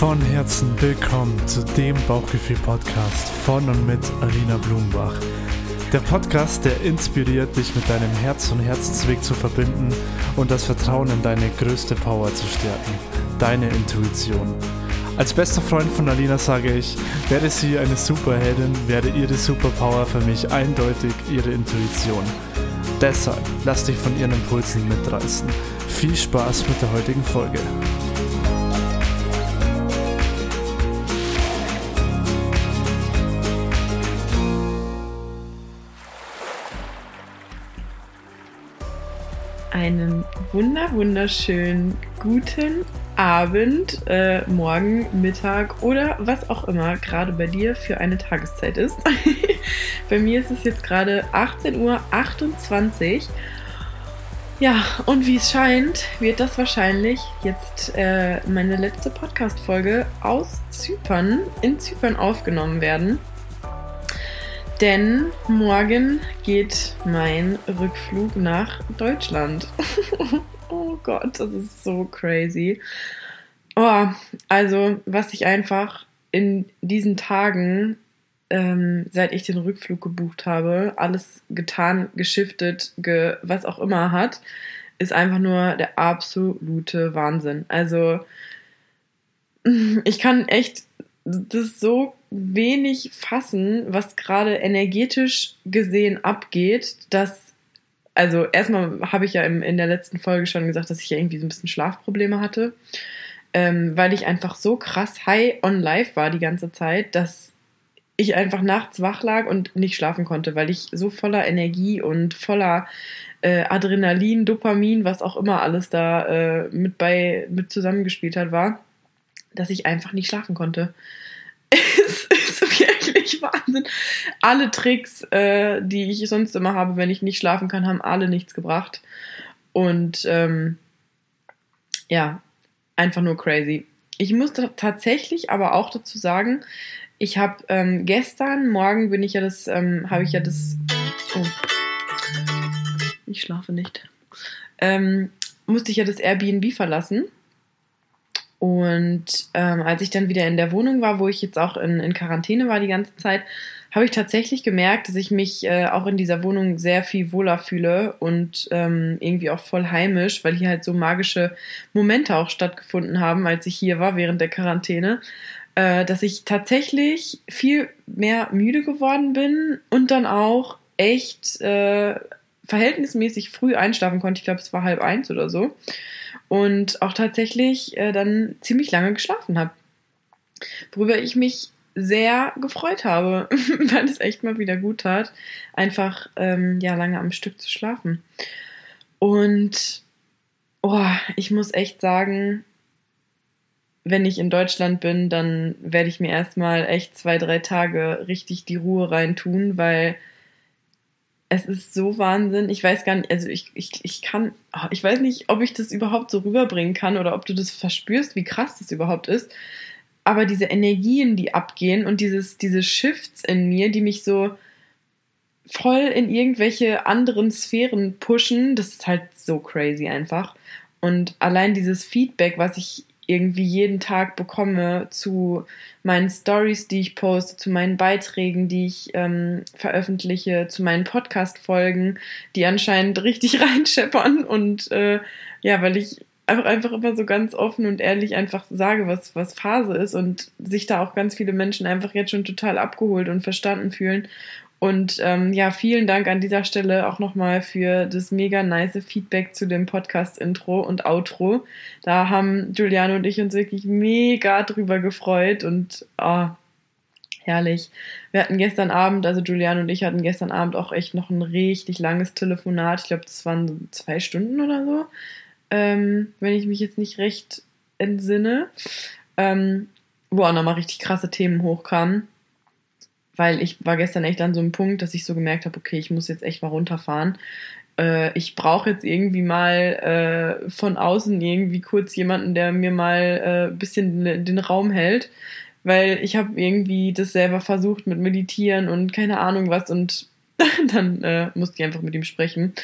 Von Herzen willkommen zu dem Bauchgefühl-Podcast von und mit Alina Blumenbach. Der Podcast, der inspiriert, dich mit deinem Herz und Herzensweg zu verbinden und das Vertrauen in deine größte Power zu stärken, deine Intuition. Als bester Freund von Alina sage ich, werde sie eine Superheldin, werde ihre Superpower für mich eindeutig ihre Intuition. Deshalb lass dich von ihren Impulsen mitreißen. Viel Spaß mit der heutigen Folge. Einen wunder wunderschönen guten Abend, äh, Morgen, Mittag oder was auch immer gerade bei dir für eine Tageszeit ist. bei mir ist es jetzt gerade 18.28 Uhr. Ja, und wie es scheint, wird das wahrscheinlich jetzt äh, meine letzte Podcast-Folge aus Zypern, in Zypern aufgenommen werden. Denn morgen geht mein Rückflug nach Deutschland. oh Gott, das ist so crazy. Oh, also, was ich einfach in diesen Tagen, ähm, seit ich den Rückflug gebucht habe, alles getan, geschiftet, ge was auch immer hat, ist einfach nur der absolute Wahnsinn. Also, ich kann echt das so wenig fassen, was gerade energetisch gesehen abgeht, dass also erstmal habe ich ja im, in der letzten Folge schon gesagt, dass ich ja irgendwie so ein bisschen Schlafprobleme hatte, ähm, weil ich einfach so krass high on life war die ganze Zeit, dass ich einfach nachts wach lag und nicht schlafen konnte, weil ich so voller Energie und voller äh, Adrenalin, Dopamin, was auch immer alles da äh, mit bei mit zusammengespielt hat, war, dass ich einfach nicht schlafen konnte. es ist wirklich Wahnsinn. Alle Tricks, äh, die ich sonst immer habe, wenn ich nicht schlafen kann, haben alle nichts gebracht. Und ähm, ja, einfach nur crazy. Ich muss tatsächlich aber auch dazu sagen, ich habe ähm, gestern, morgen bin ich ja das, ähm, habe ich ja das. Oh. Ich schlafe nicht. Ähm, musste ich ja das Airbnb verlassen. Und ähm, als ich dann wieder in der Wohnung war, wo ich jetzt auch in, in Quarantäne war die ganze Zeit, habe ich tatsächlich gemerkt, dass ich mich äh, auch in dieser Wohnung sehr viel wohler fühle und ähm, irgendwie auch voll heimisch, weil hier halt so magische Momente auch stattgefunden haben, als ich hier war während der Quarantäne, äh, dass ich tatsächlich viel mehr müde geworden bin und dann auch echt äh, verhältnismäßig früh einschlafen konnte. Ich glaube, es war halb eins oder so und auch tatsächlich äh, dann ziemlich lange geschlafen habe. Worüber ich mich sehr gefreut habe, weil es echt mal wieder gut tat, einfach ähm, ja lange am Stück zu schlafen. Und oh, ich muss echt sagen, wenn ich in Deutschland bin, dann werde ich mir erstmal echt zwei, drei Tage richtig die Ruhe reintun, weil es ist so Wahnsinn. Ich weiß gar nicht, also ich, ich, ich kann, ich weiß nicht, ob ich das überhaupt so rüberbringen kann oder ob du das verspürst, wie krass das überhaupt ist. Aber diese Energien, die abgehen und dieses, diese Shifts in mir, die mich so voll in irgendwelche anderen Sphären pushen, das ist halt so crazy einfach. Und allein dieses Feedback, was ich irgendwie jeden Tag bekomme zu meinen Stories, die ich poste, zu meinen Beiträgen, die ich ähm, veröffentliche, zu meinen Podcast-Folgen, die anscheinend richtig reinscheppern. Und äh, ja, weil ich einfach, einfach immer so ganz offen und ehrlich einfach sage, was, was Phase ist und sich da auch ganz viele Menschen einfach jetzt schon total abgeholt und verstanden fühlen und ähm, ja, vielen Dank an dieser Stelle auch nochmal für das mega nice Feedback zu dem Podcast-Intro und Outro. Da haben Juliane und ich uns wirklich mega drüber gefreut und oh, herrlich. Wir hatten gestern Abend, also Juliane und ich hatten gestern Abend auch echt noch ein richtig langes Telefonat. Ich glaube, das waren zwei Stunden oder so, ähm, wenn ich mich jetzt nicht recht entsinne, ähm, wo auch nochmal richtig krasse Themen hochkamen weil ich war gestern echt an so einem Punkt, dass ich so gemerkt habe, okay, ich muss jetzt echt mal runterfahren. Äh, ich brauche jetzt irgendwie mal äh, von außen irgendwie kurz jemanden, der mir mal ein äh, bisschen den, den Raum hält, weil ich habe irgendwie das selber versucht mit Meditieren und keine Ahnung was und dann äh, musste ich einfach mit ihm sprechen.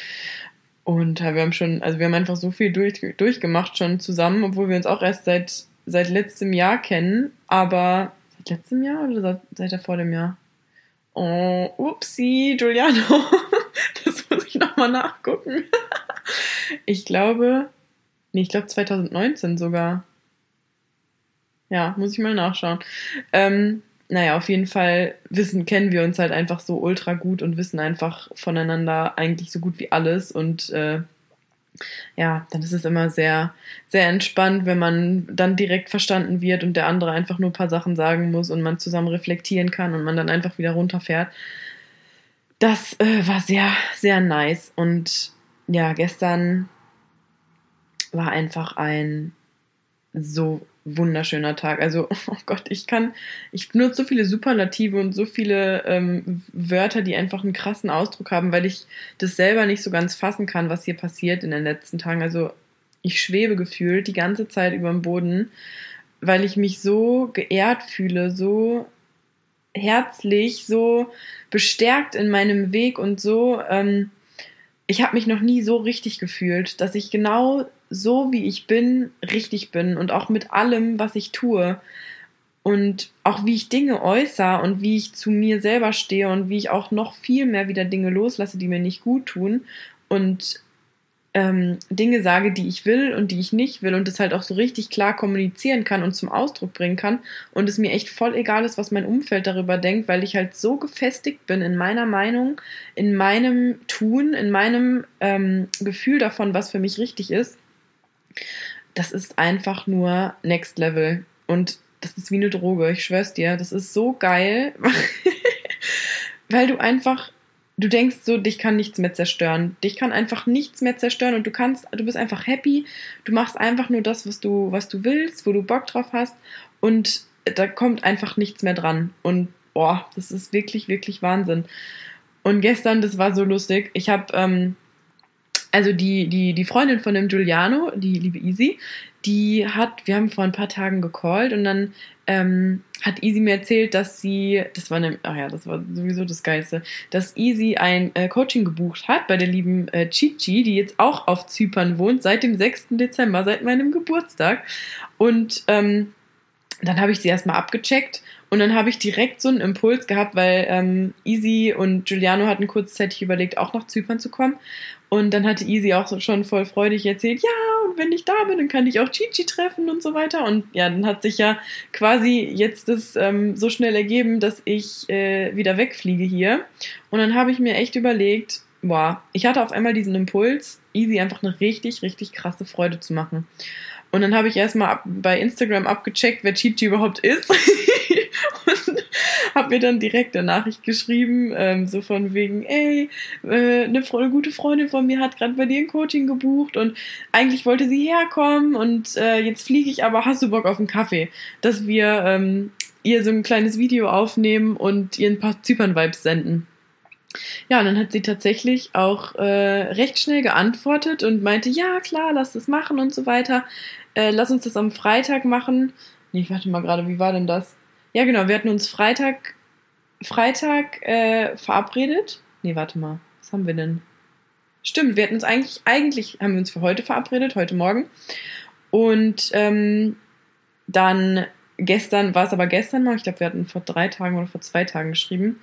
Und wir haben schon, also wir haben einfach so viel durch, durchgemacht schon zusammen, obwohl wir uns auch erst seit seit letztem Jahr kennen, aber seit letztem Jahr oder seit, seit der vor dem Jahr? Oh, upsie, Giuliano. das muss ich nochmal nachgucken. ich glaube, nee, ich glaube 2019 sogar. Ja, muss ich mal nachschauen. Ähm, naja, auf jeden Fall wissen, kennen wir uns halt einfach so ultra gut und wissen einfach voneinander eigentlich so gut wie alles und äh, ja, dann ist es immer sehr, sehr entspannt, wenn man dann direkt verstanden wird und der andere einfach nur ein paar Sachen sagen muss und man zusammen reflektieren kann und man dann einfach wieder runterfährt. Das äh, war sehr, sehr nice und ja, gestern war einfach ein so wunderschöner Tag. Also, oh Gott, ich kann, ich benutze so viele Superlative und so viele ähm, Wörter, die einfach einen krassen Ausdruck haben, weil ich das selber nicht so ganz fassen kann, was hier passiert in den letzten Tagen. Also, ich schwebe gefühlt die ganze Zeit über dem Boden, weil ich mich so geehrt fühle, so herzlich, so bestärkt in meinem Weg und so. Ähm, ich habe mich noch nie so richtig gefühlt, dass ich genau so wie ich bin, richtig bin und auch mit allem, was ich tue und auch wie ich Dinge äußere und wie ich zu mir selber stehe und wie ich auch noch viel mehr wieder Dinge loslasse, die mir nicht gut tun und ähm, Dinge sage, die ich will und die ich nicht will und das halt auch so richtig klar kommunizieren kann und zum Ausdruck bringen kann und es mir echt voll egal ist, was mein Umfeld darüber denkt, weil ich halt so gefestigt bin in meiner Meinung, in meinem Tun, in meinem ähm, Gefühl davon, was für mich richtig ist das ist einfach nur Next Level. Und das ist wie eine Droge, ich schwör's dir. Das ist so geil, weil du einfach, du denkst so, dich kann nichts mehr zerstören. Dich kann einfach nichts mehr zerstören und du kannst, du bist einfach happy. Du machst einfach nur das, was du, was du willst, wo du Bock drauf hast und da kommt einfach nichts mehr dran. Und boah, das ist wirklich, wirklich Wahnsinn. Und gestern, das war so lustig. Ich habe ähm, also die, die, die Freundin von dem Giuliano, die liebe Easy, die hat, wir haben vor ein paar Tagen gecallt und dann ähm, hat Easy mir erzählt, dass sie, das war eine, ach ja, das war sowieso das Geilste, dass Easy ein äh, Coaching gebucht hat bei der lieben äh, Chichi, die jetzt auch auf Zypern wohnt, seit dem 6. Dezember, seit meinem Geburtstag. Und ähm, dann habe ich sie erstmal abgecheckt und dann habe ich direkt so einen Impuls gehabt, weil ähm, Easy und Giuliano hatten kurzzeitig überlegt, auch nach Zypern zu kommen. Und dann hatte Easy auch so schon voll freudig erzählt, ja, und wenn ich da bin, dann kann ich auch Chichi treffen und so weiter. Und ja, dann hat sich ja quasi jetzt das ähm, so schnell ergeben, dass ich äh, wieder wegfliege hier. Und dann habe ich mir echt überlegt, boah, ich hatte auf einmal diesen Impuls, Easy einfach eine richtig, richtig krasse Freude zu machen. Und dann habe ich erstmal bei Instagram abgecheckt, wer Chichi überhaupt ist. habe mir dann direkt eine Nachricht geschrieben, ähm, so von wegen, ey, äh, eine, eine, gute Freundin von mir hat gerade bei dir ein Coaching gebucht und eigentlich wollte sie herkommen und äh, jetzt fliege ich, aber hast du Bock auf einen Kaffee? Dass wir ähm, ihr so ein kleines Video aufnehmen und ihr ein paar Zypern-Vibes senden. Ja, und dann hat sie tatsächlich auch äh, recht schnell geantwortet und meinte, ja, klar, lass das machen und so weiter. Äh, lass uns das am Freitag machen. Nee, ich warte mal gerade, wie war denn das? Ja, genau, wir hatten uns Freitag, Freitag äh, verabredet. Nee, warte mal, was haben wir denn? Stimmt, wir hatten uns eigentlich, eigentlich haben wir uns für heute verabredet, heute Morgen. Und ähm, dann gestern, war es aber gestern mal, ich glaube, wir hatten vor drei Tagen oder vor zwei Tagen geschrieben.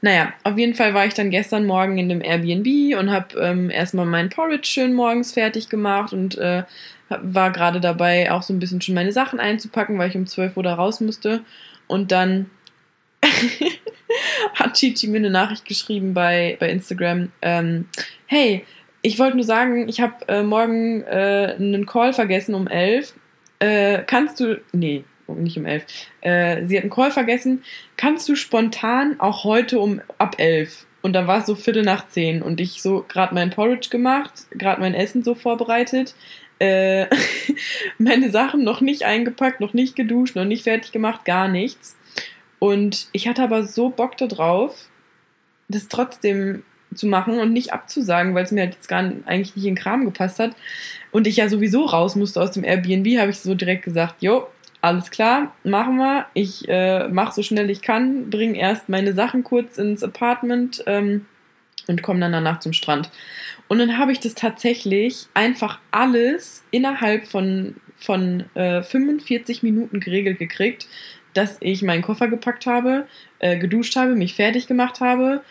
Naja, auf jeden Fall war ich dann gestern Morgen in dem Airbnb und habe ähm, erstmal meinen Porridge schön morgens fertig gemacht und äh, war gerade dabei, auch so ein bisschen schon meine Sachen einzupacken, weil ich um 12 Uhr da raus musste. Und dann hat Chichi mir eine Nachricht geschrieben bei, bei Instagram. Ähm, hey, ich wollte nur sagen, ich habe äh, morgen äh, einen Call vergessen um 11. Äh, kannst du, nee, nicht um 11. Äh, sie hat einen Call vergessen. Kannst du spontan auch heute um ab 11? Und da war es so Viertel nach 10 und ich so gerade mein Porridge gemacht, gerade mein Essen so vorbereitet äh, meine Sachen noch nicht eingepackt, noch nicht geduscht, noch nicht fertig gemacht, gar nichts. Und ich hatte aber so Bock darauf, das trotzdem zu machen und nicht abzusagen, weil es mir halt jetzt gar nicht, eigentlich nicht in den Kram gepasst hat. Und ich ja sowieso raus musste aus dem Airbnb, habe ich so direkt gesagt, jo, alles klar, machen wir. Ich äh, mache so schnell ich kann, bringe erst meine Sachen kurz ins Apartment ähm, und komme dann danach zum Strand. Und dann habe ich das tatsächlich einfach alles innerhalb von von äh, 45 Minuten geregelt gekriegt, dass ich meinen Koffer gepackt habe, äh, geduscht habe, mich fertig gemacht habe,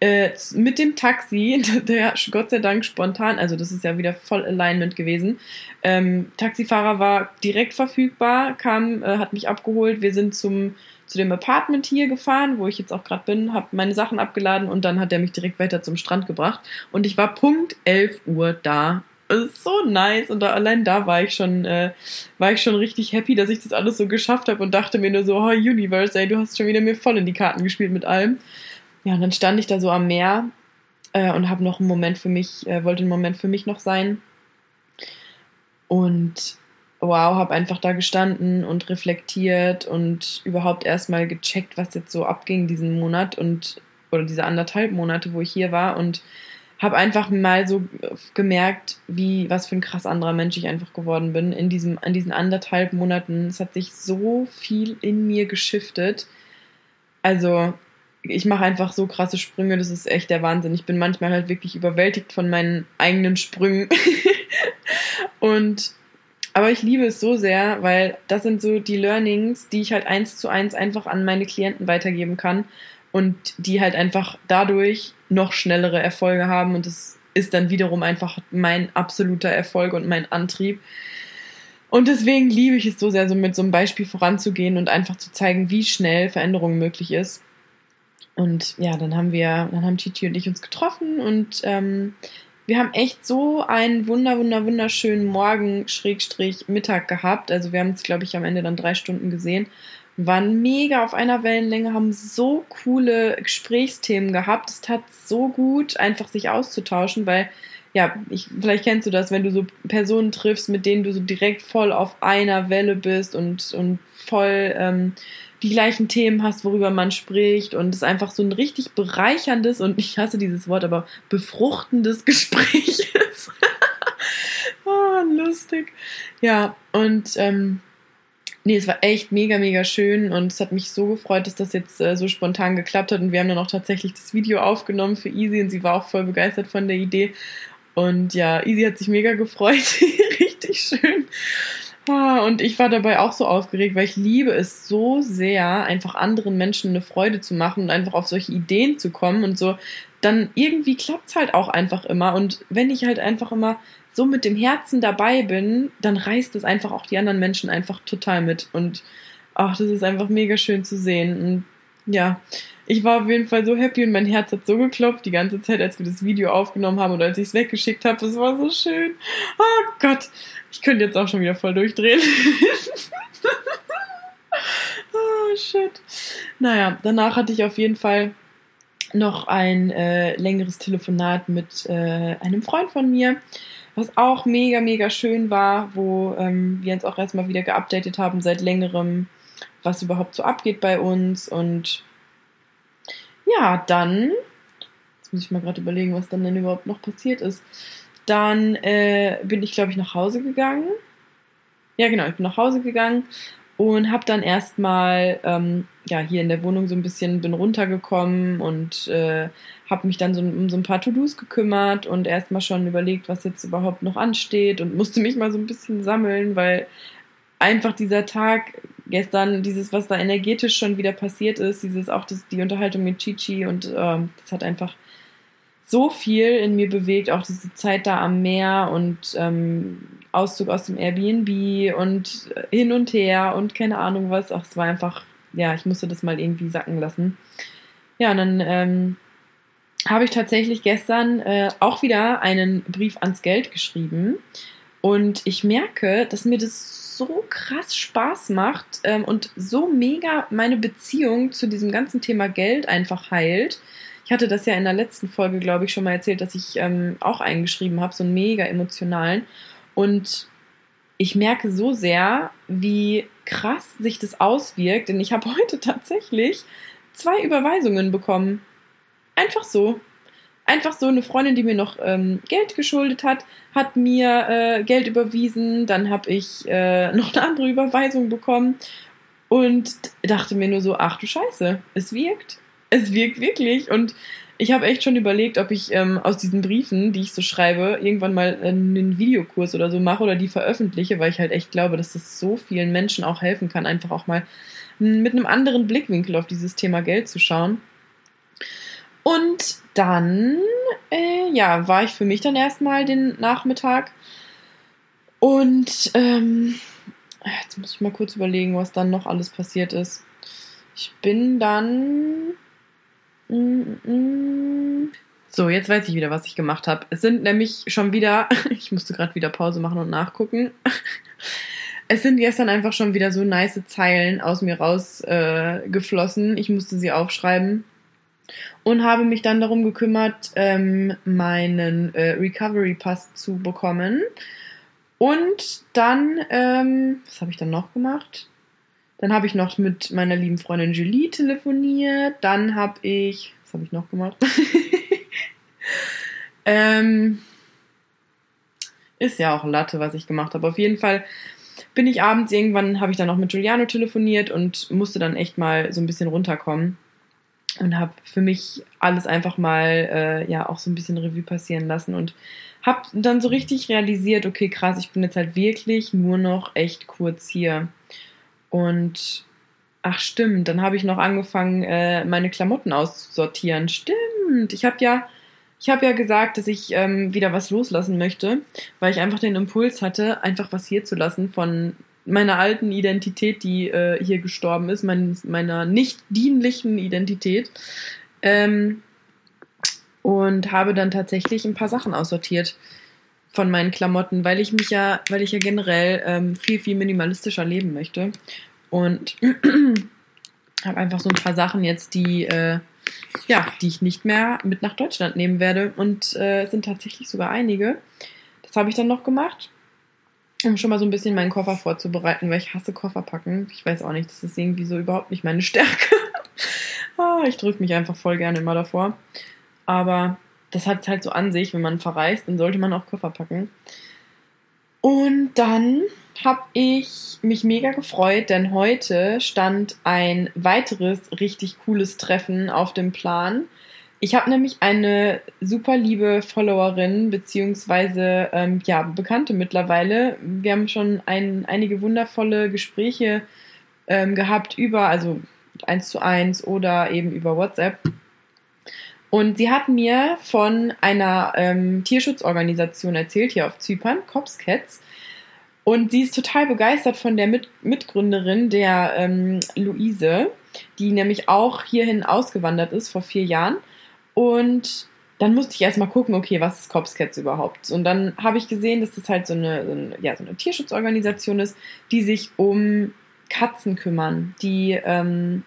äh, mit dem Taxi, der Gott sei Dank spontan, also das ist ja wieder voll Alignment gewesen. Ähm, Taxifahrer war direkt verfügbar, kam, äh, hat mich abgeholt. Wir sind zum zu dem Apartment hier gefahren, wo ich jetzt auch gerade bin, habe meine Sachen abgeladen und dann hat er mich direkt weiter zum Strand gebracht. Und ich war Punkt 11 Uhr da. So nice. Und da, allein da war ich schon, äh, war ich schon richtig happy, dass ich das alles so geschafft habe und dachte mir nur so, oh Universe, ey, du hast schon wieder mir voll in die Karten gespielt mit allem. Ja, und dann stand ich da so am Meer äh, und habe noch einen Moment für mich, äh, wollte einen Moment für mich noch sein. Und wow, habe einfach da gestanden und reflektiert und überhaupt erstmal gecheckt, was jetzt so abging diesen Monat und oder diese anderthalb Monate, wo ich hier war und habe einfach mal so gemerkt, wie was für ein krass anderer Mensch ich einfach geworden bin in diesem an diesen anderthalb Monaten. Es hat sich so viel in mir geschiftet. Also ich mache einfach so krasse Sprünge, das ist echt der Wahnsinn. Ich bin manchmal halt wirklich überwältigt von meinen eigenen Sprüngen. und aber ich liebe es so sehr, weil das sind so die Learnings, die ich halt eins zu eins einfach an meine Klienten weitergeben kann und die halt einfach dadurch noch schnellere Erfolge haben und das ist dann wiederum einfach mein absoluter Erfolg und mein Antrieb. Und deswegen liebe ich es so sehr, so mit so einem Beispiel voranzugehen und einfach zu zeigen, wie schnell Veränderung möglich ist. Und ja, dann haben wir, dann haben Titi und ich uns getroffen und ähm, wir haben echt so einen wunder, wunder, wunderschönen Morgen, Schrägstrich, Mittag gehabt. Also wir haben es, glaube ich, am Ende dann drei Stunden gesehen. Waren mega auf einer Wellenlänge, haben so coole Gesprächsthemen gehabt. Es tat so gut, einfach sich auszutauschen, weil ja, ich, vielleicht kennst du das, wenn du so Personen triffst, mit denen du so direkt voll auf einer Welle bist und, und voll ähm, die gleichen Themen hast, worüber man spricht und es einfach so ein richtig bereicherndes und ich hasse dieses Wort, aber befruchtendes Gespräch ist. oh, lustig. Ja, und ähm, nee, es war echt mega, mega schön und es hat mich so gefreut, dass das jetzt äh, so spontan geklappt hat und wir haben dann auch tatsächlich das Video aufgenommen für Easy und sie war auch voll begeistert von der Idee und ja, Easy hat sich mega gefreut. richtig schön. Ah, und ich war dabei auch so aufgeregt, weil ich liebe es so sehr, einfach anderen Menschen eine Freude zu machen und einfach auf solche Ideen zu kommen und so. Dann irgendwie klappt es halt auch einfach immer. Und wenn ich halt einfach immer so mit dem Herzen dabei bin, dann reißt es einfach auch die anderen Menschen einfach total mit. Und ach, das ist einfach mega schön zu sehen. Und ja, ich war auf jeden Fall so happy und mein Herz hat so geklopft die ganze Zeit, als wir das Video aufgenommen haben und als ich es weggeschickt habe. Das war so schön. Oh Gott, ich könnte jetzt auch schon wieder voll durchdrehen. oh shit. Naja, danach hatte ich auf jeden Fall noch ein äh, längeres Telefonat mit äh, einem Freund von mir, was auch mega, mega schön war, wo ähm, wir uns auch erstmal wieder geupdatet haben seit längerem, was überhaupt so abgeht bei uns und ja, dann, jetzt muss ich mal gerade überlegen, was dann denn überhaupt noch passiert ist. Dann äh, bin ich, glaube ich, nach Hause gegangen. Ja, genau, ich bin nach Hause gegangen und habe dann erstmal ähm, ja hier in der Wohnung so ein bisschen bin runtergekommen und äh, habe mich dann so um so ein paar To-Dos gekümmert und erstmal schon überlegt, was jetzt überhaupt noch ansteht und musste mich mal so ein bisschen sammeln, weil einfach dieser Tag gestern, dieses, was da energetisch schon wieder passiert ist, dieses auch das, die Unterhaltung mit Chichi und äh, das hat einfach so viel in mir bewegt, auch diese Zeit da am Meer und ähm, Auszug aus dem Airbnb und hin und her und keine Ahnung was. Ach, es war einfach, ja, ich musste das mal irgendwie sacken lassen. Ja, und dann ähm, habe ich tatsächlich gestern äh, auch wieder einen Brief ans Geld geschrieben. Und ich merke, dass mir das so krass Spaß macht ähm, und so mega meine Beziehung zu diesem ganzen Thema Geld einfach heilt. Ich hatte das ja in der letzten Folge, glaube ich, schon mal erzählt, dass ich ähm, auch eingeschrieben habe, so einen mega emotionalen. Und ich merke so sehr, wie krass sich das auswirkt, denn ich habe heute tatsächlich zwei Überweisungen bekommen. Einfach so einfach so eine Freundin, die mir noch ähm, Geld geschuldet hat, hat mir äh, Geld überwiesen. Dann habe ich äh, noch eine andere Überweisung bekommen und dachte mir nur so, ach du Scheiße, es wirkt. Es wirkt wirklich und ich habe echt schon überlegt, ob ich ähm, aus diesen Briefen, die ich so schreibe, irgendwann mal einen Videokurs oder so mache oder die veröffentliche, weil ich halt echt glaube, dass das so vielen Menschen auch helfen kann, einfach auch mal mit einem anderen Blickwinkel auf dieses Thema Geld zu schauen. Und dann, äh, ja, war ich für mich dann erstmal den Nachmittag. Und ähm, jetzt muss ich mal kurz überlegen, was dann noch alles passiert ist. Ich bin dann. So, jetzt weiß ich wieder, was ich gemacht habe. Es sind nämlich schon wieder. Ich musste gerade wieder Pause machen und nachgucken. Es sind gestern einfach schon wieder so nice Zeilen aus mir rausgeflossen. Äh, ich musste sie aufschreiben und habe mich dann darum gekümmert, ähm, meinen äh, Recovery Pass zu bekommen. Und dann, ähm, was habe ich dann noch gemacht? Dann habe ich noch mit meiner lieben Freundin Julie telefoniert. Dann habe ich, was habe ich noch gemacht? ähm, ist ja auch Latte, was ich gemacht habe. Auf jeden Fall bin ich abends irgendwann, habe ich dann noch mit Giuliano telefoniert und musste dann echt mal so ein bisschen runterkommen und habe für mich alles einfach mal äh, ja auch so ein bisschen Revue passieren lassen und habe dann so richtig realisiert, okay, krass, ich bin jetzt halt wirklich nur noch echt kurz hier. Und ach stimmt, dann habe ich noch angefangen, äh, meine Klamotten auszusortieren. Stimmt, ich habe ja ich habe ja gesagt, dass ich ähm, wieder was loslassen möchte, weil ich einfach den Impuls hatte, einfach was hier zu lassen von meiner alten Identität, die äh, hier gestorben ist, mein, meiner nicht dienlichen Identität. Ähm, und habe dann tatsächlich ein paar Sachen aussortiert von meinen Klamotten, weil ich mich ja, weil ich ja generell ähm, viel, viel minimalistischer leben möchte. Und habe einfach so ein paar Sachen jetzt, die äh, ja, die ich nicht mehr mit nach Deutschland nehmen werde. Und äh, es sind tatsächlich sogar einige. Das habe ich dann noch gemacht, um schon mal so ein bisschen meinen Koffer vorzubereiten, weil ich hasse Koffer packen. Ich weiß auch nicht, das ist irgendwie so überhaupt nicht meine Stärke. ah, ich drücke mich einfach voll gerne immer davor. Aber das hat es halt so an sich, wenn man verreist, dann sollte man auch Koffer packen. Und dann habe ich mich mega gefreut, denn heute stand ein weiteres richtig cooles Treffen auf dem Plan. Ich habe nämlich eine super liebe Followerin, beziehungsweise ähm, ja, Bekannte mittlerweile. Wir haben schon ein, einige wundervolle Gespräche ähm, gehabt über, also eins zu eins oder eben über WhatsApp. Und sie hat mir von einer ähm, Tierschutzorganisation erzählt, hier auf Zypern, Cops Cats. Und sie ist total begeistert von der Mit Mitgründerin, der ähm, Luise, die nämlich auch hierhin ausgewandert ist vor vier Jahren. Und dann musste ich erstmal gucken, okay, was ist Cops Cats überhaupt? Und dann habe ich gesehen, dass das halt so eine, so eine, ja, so eine Tierschutzorganisation ist, die sich um Katzen kümmern, die ähm,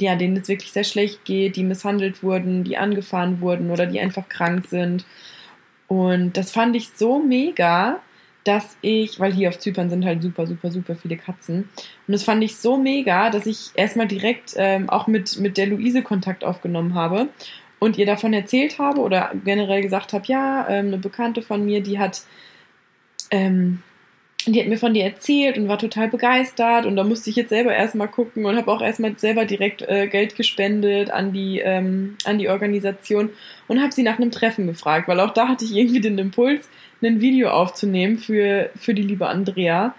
ja, denen es wirklich sehr schlecht geht, die misshandelt wurden, die angefahren wurden oder die einfach krank sind. Und das fand ich so mega, dass ich, weil hier auf Zypern sind halt super, super, super viele Katzen. Und das fand ich so mega, dass ich erstmal direkt ähm, auch mit, mit der Luise Kontakt aufgenommen habe und ihr davon erzählt habe oder generell gesagt habe, ja, ähm, eine Bekannte von mir, die hat ähm, die hat mir von dir erzählt und war total begeistert und da musste ich jetzt selber erstmal gucken und habe auch erstmal selber direkt äh, Geld gespendet an die, ähm, an die Organisation und habe sie nach einem Treffen gefragt, weil auch da hatte ich irgendwie den Impuls, ein Video aufzunehmen für, für die liebe Andrea,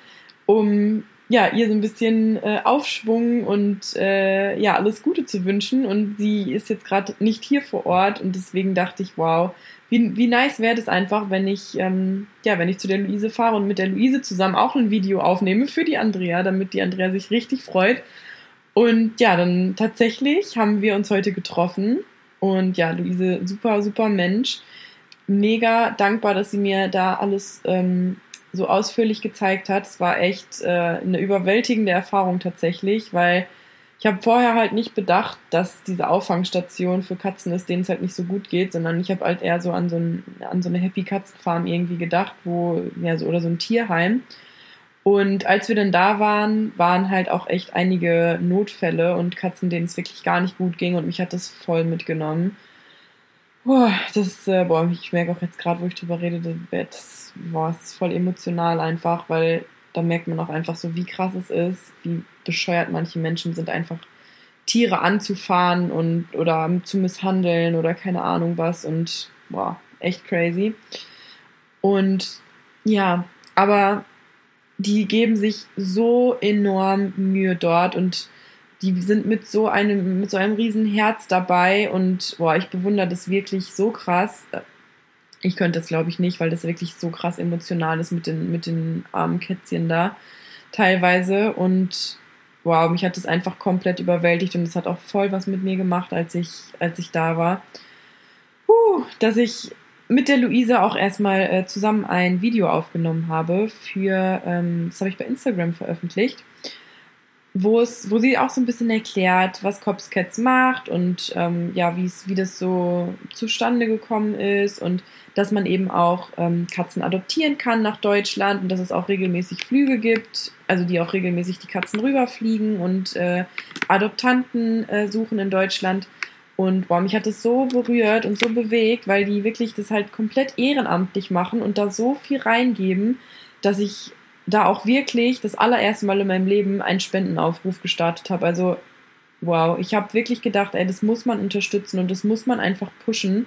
um ja, ihr so ein bisschen äh, Aufschwung und äh, ja, alles Gute zu wünschen. Und sie ist jetzt gerade nicht hier vor Ort und deswegen dachte ich, wow, wie, wie nice wäre das einfach, wenn ich, ähm, ja, wenn ich zu der Luise fahre und mit der Luise zusammen auch ein Video aufnehme für die Andrea, damit die Andrea sich richtig freut. Und ja, dann tatsächlich haben wir uns heute getroffen. Und ja, Luise, super, super Mensch. Mega dankbar, dass sie mir da alles ähm, so ausführlich gezeigt hat. Es war echt äh, eine überwältigende Erfahrung tatsächlich, weil ich habe vorher halt nicht bedacht, dass diese Auffangstation für Katzen ist, denen es halt nicht so gut geht, sondern ich habe halt eher so an so, ein, an so eine Happy Katzenfarm irgendwie gedacht, wo, ja, so, oder so ein Tierheim. Und als wir dann da waren, waren halt auch echt einige Notfälle und Katzen, denen es wirklich gar nicht gut ging und mich hat das voll mitgenommen. Boah, das, äh, boah, ich merke auch jetzt gerade, wo ich drüber rede, das, boah, das ist voll emotional einfach, weil da merkt man auch einfach so, wie krass es ist, wie bescheuert manche Menschen sind, einfach Tiere anzufahren und oder zu misshandeln oder keine Ahnung was und boah, echt crazy. Und ja, aber die geben sich so enorm Mühe dort und die sind mit so einem, mit so einem riesen Herz dabei und boah, ich bewundere das wirklich so krass. Ich könnte das, glaube ich, nicht, weil das wirklich so krass emotional ist mit den, mit den armen Kätzchen da teilweise. Und wow, mich hat das einfach komplett überwältigt und es hat auch voll was mit mir gemacht, als ich, als ich da war. Puh, dass ich mit der Luisa auch erstmal äh, zusammen ein Video aufgenommen habe für, ähm, das habe ich bei Instagram veröffentlicht, wo es, wo sie auch so ein bisschen erklärt, was Cops Cats macht und ähm, ja, wie das so zustande gekommen ist und dass man eben auch ähm, Katzen adoptieren kann nach Deutschland und dass es auch regelmäßig Flüge gibt, also die auch regelmäßig die Katzen rüberfliegen und äh, Adoptanten äh, suchen in Deutschland. Und boah, mich hat das so berührt und so bewegt, weil die wirklich das halt komplett ehrenamtlich machen und da so viel reingeben, dass ich da auch wirklich das allererste Mal in meinem Leben einen Spendenaufruf gestartet habe. Also wow, ich habe wirklich gedacht, ey, das muss man unterstützen und das muss man einfach pushen.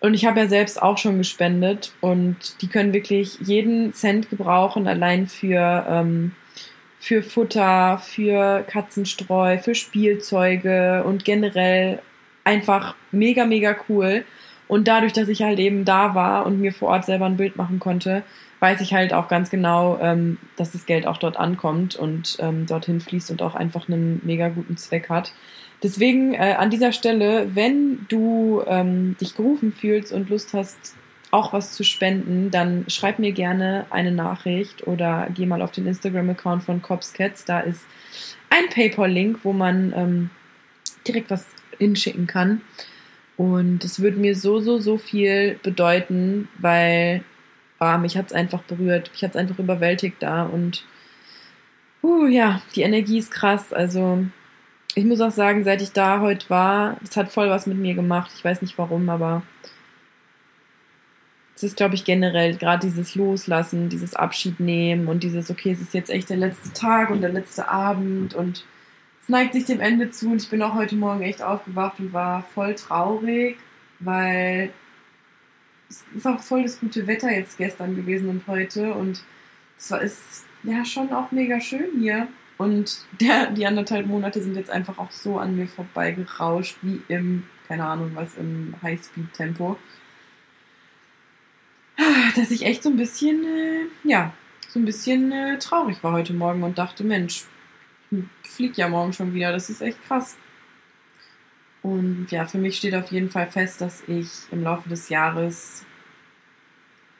Und ich habe ja selbst auch schon gespendet und die können wirklich jeden Cent gebrauchen, allein für, ähm, für Futter, für Katzenstreu, für Spielzeuge und generell einfach mega, mega cool. Und dadurch, dass ich halt eben da war und mir vor Ort selber ein Bild machen konnte, weiß ich halt auch ganz genau, ähm, dass das Geld auch dort ankommt und ähm, dorthin fließt und auch einfach einen mega guten Zweck hat. Deswegen äh, an dieser Stelle, wenn du ähm, dich gerufen fühlst und Lust hast, auch was zu spenden, dann schreib mir gerne eine Nachricht oder geh mal auf den Instagram-Account von Cops Cats. Da ist ein PayPal-Link, wo man ähm, direkt was hinschicken kann. Und es würde mir so, so, so viel bedeuten, weil oh, mich hat es einfach berührt, mich hat es einfach überwältigt da. Und uh, ja, die Energie ist krass. Also ich muss auch sagen, seit ich da heute war, es hat voll was mit mir gemacht. Ich weiß nicht warum, aber es ist, glaube ich, generell gerade dieses Loslassen, dieses Abschied nehmen und dieses, okay, es ist jetzt echt der letzte Tag und der letzte Abend und neigt sich dem Ende zu und ich bin auch heute Morgen echt aufgewacht und war voll traurig, weil es ist auch voll das gute Wetter jetzt gestern gewesen und heute und es war ist ja schon auch mega schön hier und der, die anderthalb Monate sind jetzt einfach auch so an mir vorbeigerauscht wie im, keine Ahnung was, im Highspeed-Tempo, dass ich echt so ein bisschen, äh, ja, so ein bisschen äh, traurig war heute Morgen und dachte, Mensch, fliege ja morgen schon wieder. Das ist echt krass. Und ja, für mich steht auf jeden Fall fest, dass ich im Laufe des Jahres.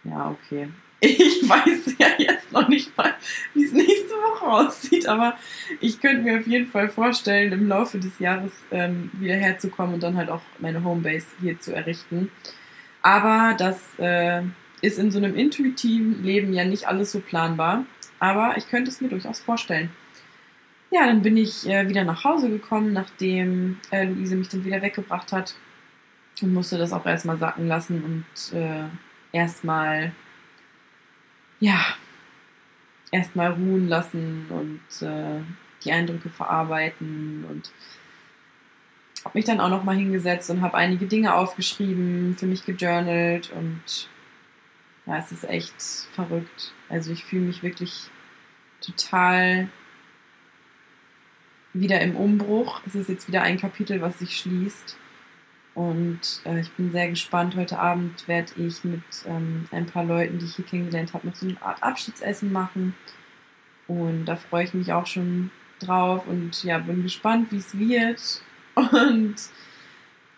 Ja, okay. Ich weiß ja jetzt noch nicht mal, wie es nächste Woche aussieht, aber ich könnte mir auf jeden Fall vorstellen, im Laufe des Jahres ähm, wieder herzukommen und dann halt auch meine Homebase hier zu errichten. Aber das äh, ist in so einem intuitiven Leben ja nicht alles so planbar. Aber ich könnte es mir durchaus vorstellen. Ja, dann bin ich äh, wieder nach Hause gekommen, nachdem äh, Luise mich dann wieder weggebracht hat und musste das auch erstmal sacken lassen und äh, erstmal, ja, erstmal ruhen lassen und äh, die Eindrücke verarbeiten und habe mich dann auch nochmal hingesetzt und habe einige Dinge aufgeschrieben, für mich gejournalt und ja, es ist echt verrückt. Also ich fühle mich wirklich total wieder im Umbruch. Es ist jetzt wieder ein Kapitel, was sich schließt. Und äh, ich bin sehr gespannt. Heute Abend werde ich mit ähm, ein paar Leuten, die ich hier kennengelernt habe, noch so eine Art Abschiedsessen machen. Und da freue ich mich auch schon drauf und ja, bin gespannt, wie es wird. Und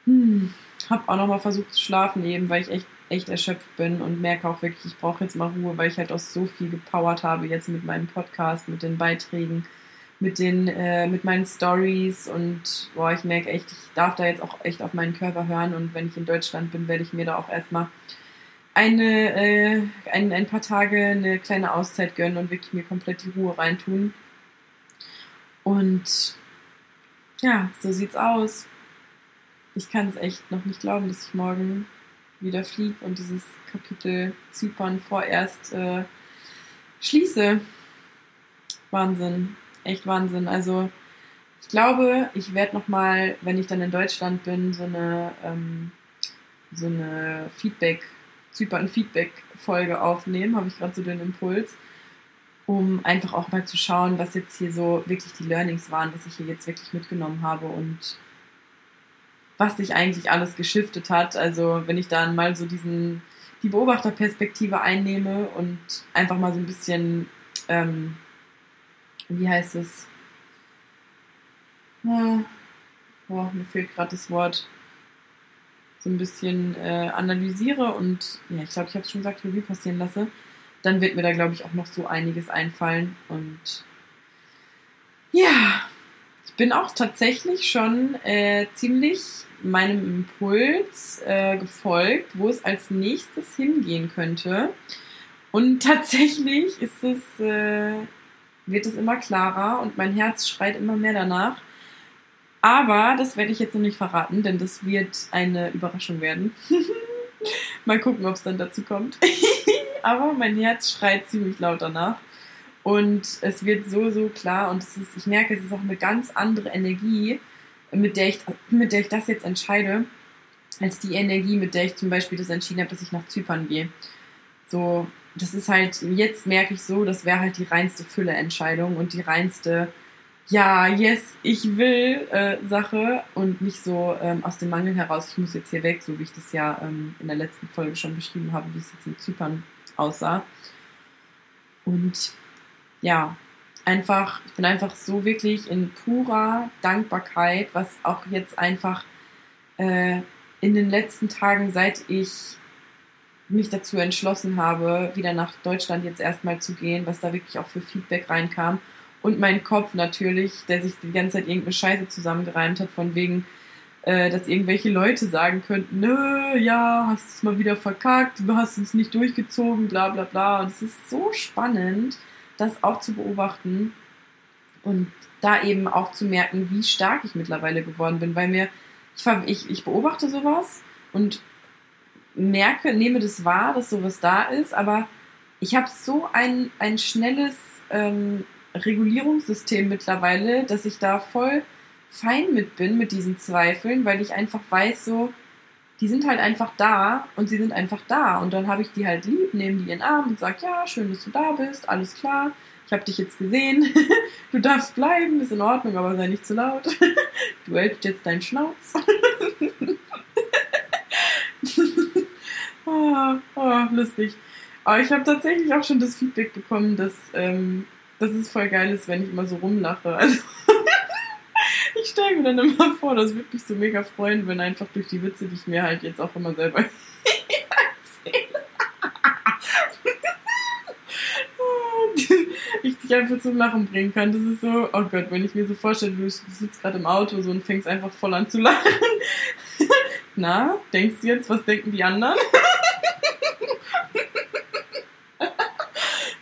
hm, habe auch nochmal versucht zu schlafen eben, weil ich echt, echt erschöpft bin und merke auch wirklich, ich brauche jetzt mal Ruhe, weil ich halt auch so viel gepowert habe jetzt mit meinem Podcast, mit den Beiträgen mit den, äh, mit meinen Stories und boah, ich merke echt, ich darf da jetzt auch echt auf meinen Körper hören und wenn ich in Deutschland bin, werde ich mir da auch erstmal eine, äh, ein, ein paar Tage eine kleine Auszeit gönnen und wirklich mir komplett die Ruhe reintun. Und ja, so sieht's aus. Ich kann es echt noch nicht glauben, dass ich morgen wieder fliege und dieses Kapitel Zypern vorerst äh, schließe. Wahnsinn echt Wahnsinn. Also ich glaube, ich werde nochmal, wenn ich dann in Deutschland bin, so eine, ähm, so eine Feedback, Zypern-Feedback-Folge aufnehmen, habe ich gerade so den Impuls, um einfach auch mal zu schauen, was jetzt hier so wirklich die Learnings waren, was ich hier jetzt wirklich mitgenommen habe und was sich eigentlich alles geschiftet hat. Also wenn ich dann mal so diesen, die Beobachterperspektive einnehme und einfach mal so ein bisschen, ähm, wie heißt es? Oh, mir fehlt gerade das Wort. So ein bisschen äh, analysiere und ja, ich glaube, ich habe es schon gesagt, Revue passieren lasse, dann wird mir da, glaube ich, auch noch so einiges einfallen. Und ja, ich bin auch tatsächlich schon äh, ziemlich meinem Impuls äh, gefolgt, wo es als nächstes hingehen könnte. Und tatsächlich ist es, äh, wird es immer klarer und mein Herz schreit immer mehr danach. Aber das werde ich jetzt noch nicht verraten, denn das wird eine Überraschung werden. Mal gucken, ob es dann dazu kommt. Aber mein Herz schreit ziemlich laut danach. Und es wird so, so klar. Und es ist, ich merke, es ist auch eine ganz andere Energie, mit der ich, mit der ich das jetzt entscheide, als die Energie, mit der ich zum Beispiel das entschieden habe, dass ich nach Zypern gehe. So, das ist halt, jetzt merke ich so, das wäre halt die reinste Fülle-Entscheidung und die reinste, ja, yes, ich will äh, Sache und nicht so ähm, aus dem Mangel heraus, ich muss jetzt hier weg, so wie ich das ja ähm, in der letzten Folge schon beschrieben habe, wie es jetzt in Zypern aussah. Und ja, einfach, ich bin einfach so wirklich in purer Dankbarkeit, was auch jetzt einfach äh, in den letzten Tagen, seit ich mich dazu entschlossen habe, wieder nach Deutschland jetzt erstmal zu gehen, was da wirklich auch für Feedback reinkam. Und mein Kopf natürlich, der sich die ganze Zeit irgendeine Scheiße zusammengereimt hat, von wegen, äh, dass irgendwelche Leute sagen könnten, nö, ja, hast es mal wieder verkackt, du hast es nicht durchgezogen, bla bla bla. Und es ist so spannend, das auch zu beobachten und da eben auch zu merken, wie stark ich mittlerweile geworden bin, weil mir, ich, ich, ich beobachte sowas und merke, nehme das wahr, dass sowas da ist, aber ich habe so ein, ein schnelles ähm, Regulierungssystem mittlerweile, dass ich da voll fein mit bin, mit diesen Zweifeln, weil ich einfach weiß, so, die sind halt einfach da und sie sind einfach da. Und dann habe ich die halt lieb, nehme die in den Arm und sage, ja, schön, dass du da bist, alles klar, ich habe dich jetzt gesehen, du darfst bleiben, ist in Ordnung, aber sei nicht zu laut. Du hältst jetzt deinen Schnauz. oh, oh, lustig. Aber ich habe tatsächlich auch schon das Feedback bekommen, dass, ähm, dass es voll geil ist, wenn ich immer so rumlache. Also ich stelle mir dann immer vor, das würde mich so mega freuen, wenn einfach durch die Witze, die ich mir halt jetzt auch immer selber erzähle, ich dich einfach zum Lachen bringen kann. Das ist so, oh Gott, wenn ich mir so vorstelle, du sitzt gerade im Auto so und fängst einfach voll an zu lachen. Na, denkst du jetzt, was denken die anderen?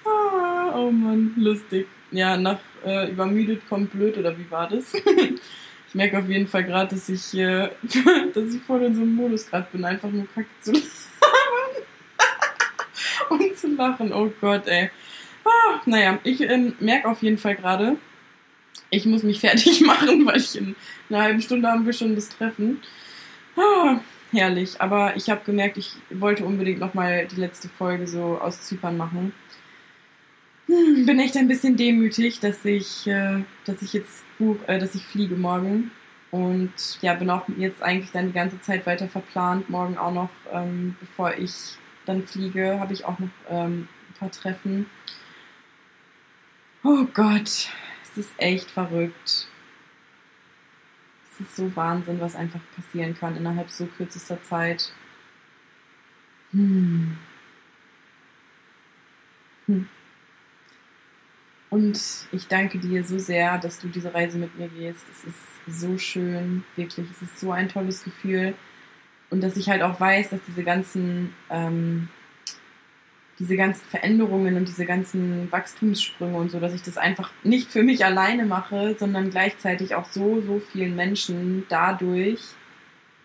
Ah, oh Mann, lustig. Ja, nach äh, übermüdet kommt blöd, oder wie war das? ich merke auf jeden Fall gerade, dass ich, äh, dass ich voll in so einem Modus gerade bin, einfach nur kacke zu lachen. und zu lachen, oh Gott, ey. Ah, naja, ich ähm, merke auf jeden Fall gerade, ich muss mich fertig machen, weil ich in einer halben Stunde haben wir schon das Treffen. Herrlich. Aber ich habe gemerkt, ich wollte unbedingt nochmal die letzte Folge so aus Zypern machen. Hm, bin echt ein bisschen demütig, dass ich, äh, dass ich jetzt buch, äh, dass ich fliege morgen. Und ja, bin auch jetzt eigentlich dann die ganze Zeit weiter verplant. Morgen auch noch, ähm, bevor ich dann fliege, habe ich auch noch ähm, ein paar Treffen. Oh Gott, es ist echt verrückt. Es ist so Wahnsinn, was einfach passieren kann innerhalb so kürzester Zeit. Hm. Hm. Und ich danke dir so sehr, dass du diese Reise mit mir gehst. Es ist so schön, wirklich. Es ist so ein tolles Gefühl. Und dass ich halt auch weiß, dass diese ganzen ähm, diese ganzen Veränderungen und diese ganzen Wachstumssprünge und so, dass ich das einfach nicht für mich alleine mache, sondern gleichzeitig auch so, so vielen Menschen dadurch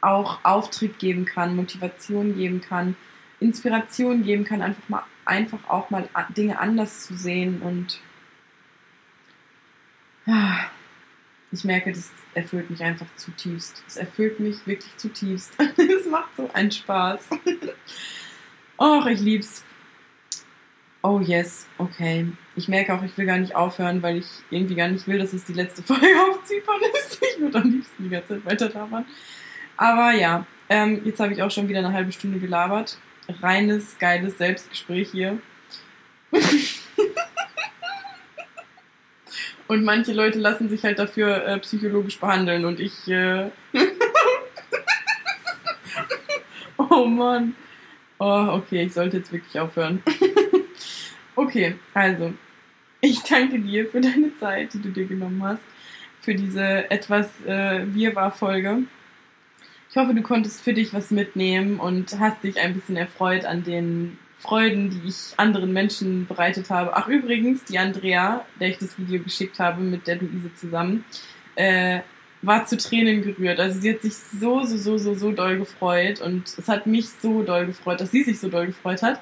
auch Auftrieb geben kann, Motivation geben kann, Inspiration geben kann, einfach mal einfach auch mal Dinge anders zu sehen und ich merke, das erfüllt mich einfach zutiefst. Es erfüllt mich wirklich zutiefst. es macht so einen Spaß. Och, ich lieb's. Oh yes, okay. Ich merke auch, ich will gar nicht aufhören, weil ich irgendwie gar nicht will, dass es die letzte Folge auf Zypern ist. Ich würde am liebsten die ganze Zeit weiter labern. Aber ja, ähm, jetzt habe ich auch schon wieder eine halbe Stunde gelabert. Reines, geiles Selbstgespräch hier. und manche Leute lassen sich halt dafür äh, psychologisch behandeln und ich. Äh oh Mann. Oh, okay, ich sollte jetzt wirklich aufhören. Okay, also, ich danke dir für deine Zeit, die du dir genommen hast, für diese etwas äh, Wirrwarr-Folge. Ich hoffe, du konntest für dich was mitnehmen und hast dich ein bisschen erfreut an den Freuden, die ich anderen Menschen bereitet habe. Ach, übrigens, die Andrea, der ich das Video geschickt habe mit der Luise zusammen, äh, war zu Tränen gerührt. Also sie hat sich so, so, so, so, so doll gefreut und es hat mich so doll gefreut, dass sie sich so doll gefreut hat.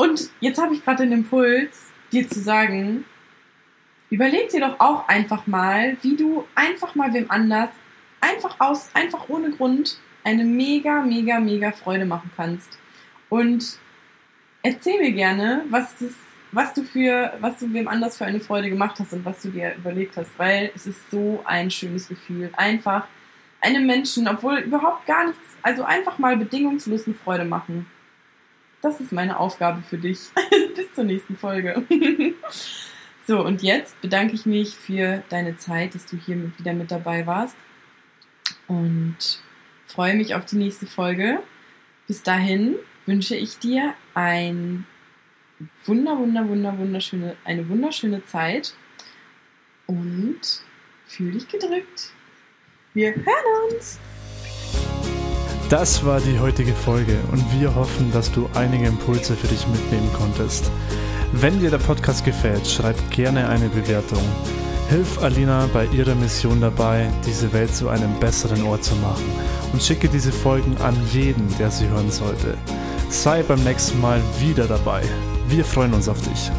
Und jetzt habe ich gerade den Impuls, dir zu sagen, überleg dir doch auch einfach mal, wie du einfach mal wem anders, einfach aus, einfach ohne Grund, eine mega, mega, mega Freude machen kannst. Und erzähl mir gerne, was das was du für, was du wem anders für eine Freude gemacht hast und was du dir überlegt hast, weil es ist so ein schönes Gefühl. Einfach einem Menschen, obwohl überhaupt gar nichts, also einfach mal bedingungslos eine Freude machen. Das ist meine Aufgabe für dich. Bis zur nächsten Folge. so, und jetzt bedanke ich mich für deine Zeit, dass du hier wieder mit dabei warst. Und freue mich auf die nächste Folge. Bis dahin wünsche ich dir ein wunder, wunder, wunder, wunderschöne, eine wunderschöne Zeit und fühl dich gedrückt. Wir hören uns. Das war die heutige Folge und wir hoffen, dass du einige Impulse für dich mitnehmen konntest. Wenn dir der Podcast gefällt, schreib gerne eine Bewertung. Hilf Alina bei ihrer Mission dabei, diese Welt zu einem besseren Ort zu machen und schicke diese Folgen an jeden, der sie hören sollte. Sei beim nächsten Mal wieder dabei. Wir freuen uns auf dich.